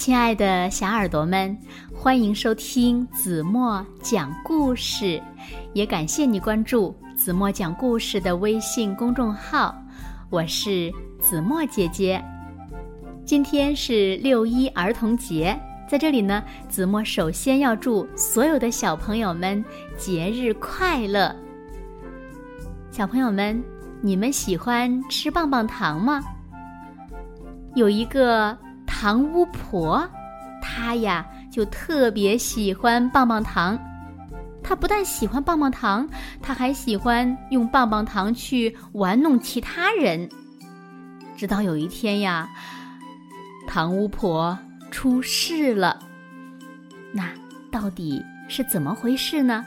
亲爱的小耳朵们，欢迎收听子墨讲故事，也感谢你关注子墨讲故事的微信公众号。我是子墨姐姐。今天是六一儿童节，在这里呢，子墨首先要祝所有的小朋友们节日快乐。小朋友们，你们喜欢吃棒棒糖吗？有一个。糖巫婆，她呀就特别喜欢棒棒糖。她不但喜欢棒棒糖，她还喜欢用棒棒糖去玩弄其他人。直到有一天呀，糖巫婆出事了。那到底是怎么回事呢？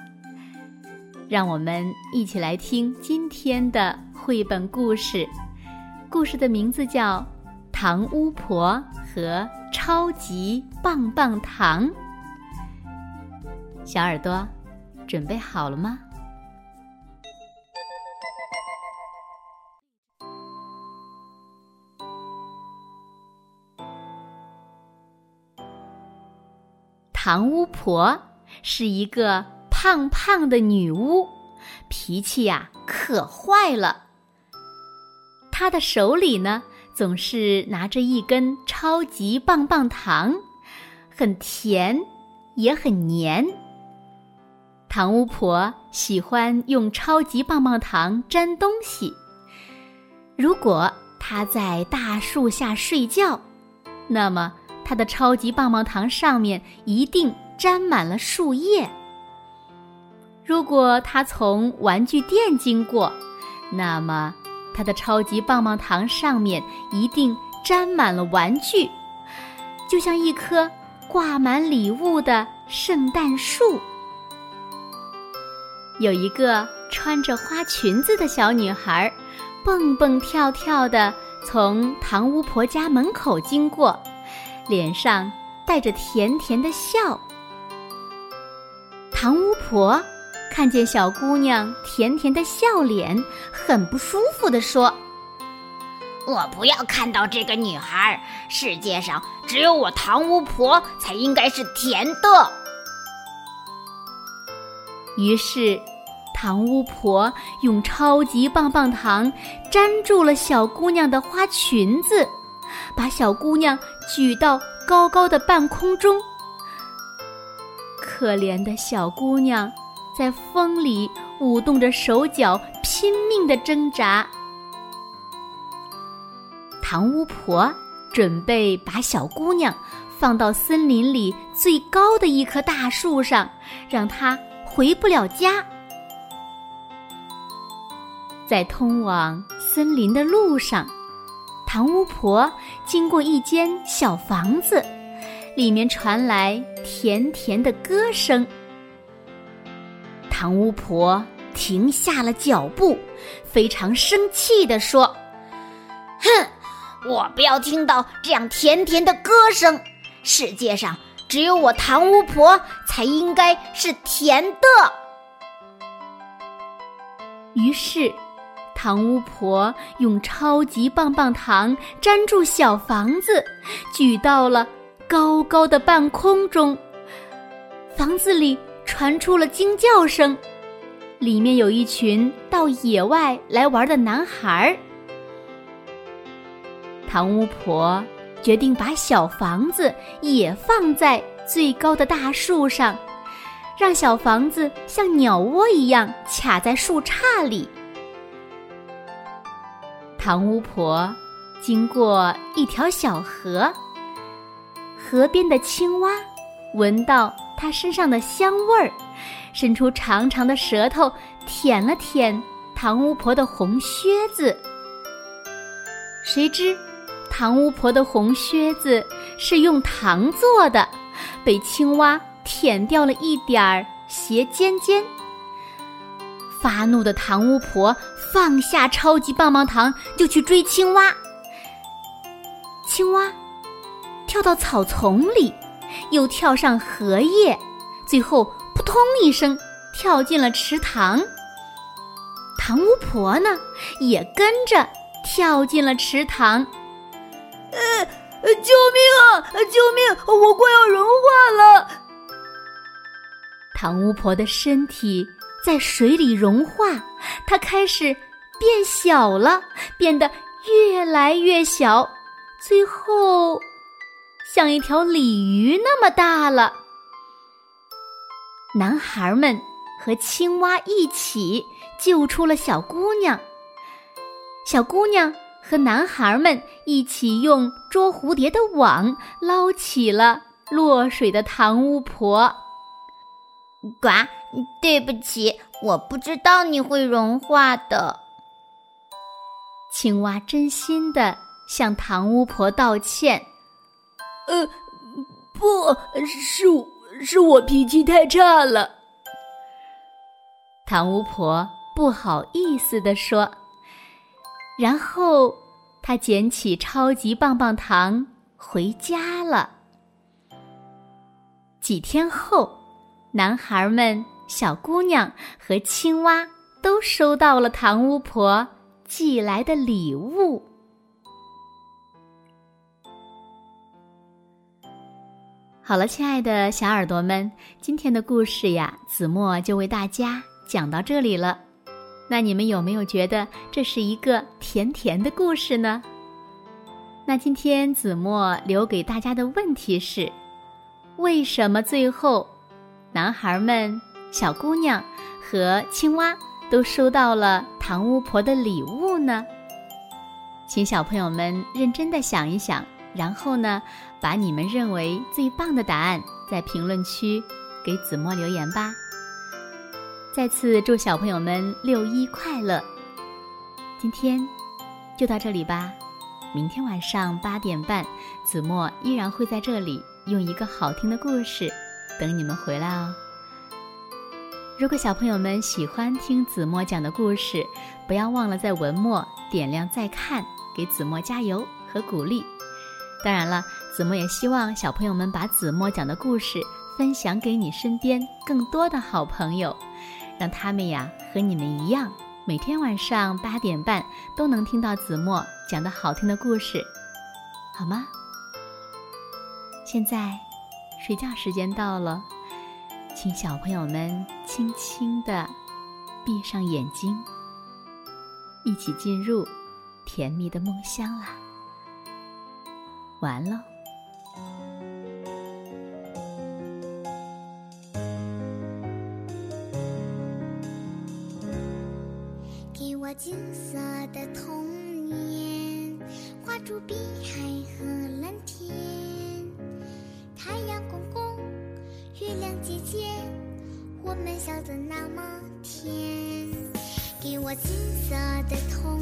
让我们一起来听今天的绘本故事。故事的名字叫《糖巫婆》。和超级棒棒糖，小耳朵准备好了吗？糖巫婆是一个胖胖的女巫，脾气呀可坏了。她的手里呢？总是拿着一根超级棒棒糖，很甜，也很黏。糖巫婆喜欢用超级棒棒糖粘东西。如果她在大树下睡觉，那么她的超级棒棒糖上面一定沾满了树叶。如果她从玩具店经过，那么。他的超级棒棒糖上面一定沾满了玩具，就像一棵挂满礼物的圣诞树。有一个穿着花裙子的小女孩，蹦蹦跳跳的从糖巫婆家门口经过，脸上带着甜甜的笑。糖巫婆。看见小姑娘甜甜的笑脸，很不舒服地说：“我不要看到这个女孩。世界上只有我糖巫婆才应该是甜的。”于是，糖巫婆用超级棒棒糖粘住了小姑娘的花裙子，把小姑娘举到高高的半空中。可怜的小姑娘。在风里舞动着手脚，拼命的挣扎。糖巫婆准备把小姑娘放到森林里最高的一棵大树上，让她回不了家。在通往森林的路上，糖巫婆经过一间小房子，里面传来甜甜的歌声。唐巫婆停下了脚步，非常生气地说：“哼，我不要听到这样甜甜的歌声。世界上只有我唐巫婆才应该是甜的。”于是，唐巫婆用超级棒棒糖粘住小房子，举到了高高的半空中。房子里。传出了惊叫声，里面有一群到野外来玩的男孩儿。糖巫婆决定把小房子也放在最高的大树上，让小房子像鸟窝一样卡在树杈里。糖巫婆经过一条小河，河边的青蛙闻到。他身上的香味儿，伸出长长的舌头舔了舔糖巫婆的红靴子。谁知，糖巫婆的红靴子是用糖做的，被青蛙舔掉了一点儿鞋尖尖。发怒的糖巫婆放下超级棒棒糖，就去追青蛙。青蛙跳到草丛里。又跳上荷叶，最后扑通一声跳进了池塘。糖巫婆呢，也跟着跳进了池塘。呃，救命啊！救命！我快要融化了。糖巫婆的身体在水里融化，她开始变小了，变得越来越小，最后像一条鲤鱼那么大了。男孩们和青蛙一起救出了小姑娘。小姑娘和男孩们一起用捉蝴蝶的网捞起了落水的糖巫婆。呱，对不起，我不知道你会融化的。青蛙真心的向糖巫婆道歉。呃，不是，是我脾气太差了。糖巫婆不好意思地说。然后，他捡起超级棒棒糖回家了。几天后，男孩们、小姑娘和青蛙都收到了糖巫婆寄来的礼物。好了，亲爱的小耳朵们，今天的故事呀，子墨就为大家讲到这里了。那你们有没有觉得这是一个甜甜的故事呢？那今天子墨留给大家的问题是：为什么最后，男孩们、小姑娘和青蛙都收到了糖巫婆的礼物呢？请小朋友们认真的想一想，然后呢，把你们认为最棒的答案在评论区给子墨留言吧。再次祝小朋友们六一快乐！今天就到这里吧，明天晚上八点半，子墨依然会在这里用一个好听的故事等你们回来哦。如果小朋友们喜欢听子墨讲的故事，不要忘了在文末点亮再看，给子墨加油和鼓励。当然了，子墨也希望小朋友们把子墨讲的故事分享给你身边更多的好朋友。让他们呀和你们一样，每天晚上八点半都能听到子墨讲的好听的故事，好吗？现在睡觉时间到了，请小朋友们轻轻的闭上眼睛，一起进入甜蜜的梦乡啦。完了。给我金色的童年，画出碧海和蓝天。太阳公公，月亮姐姐，我们笑得那么甜。给我金色的童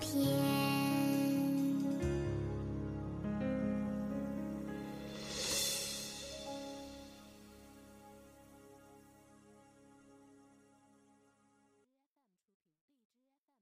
片。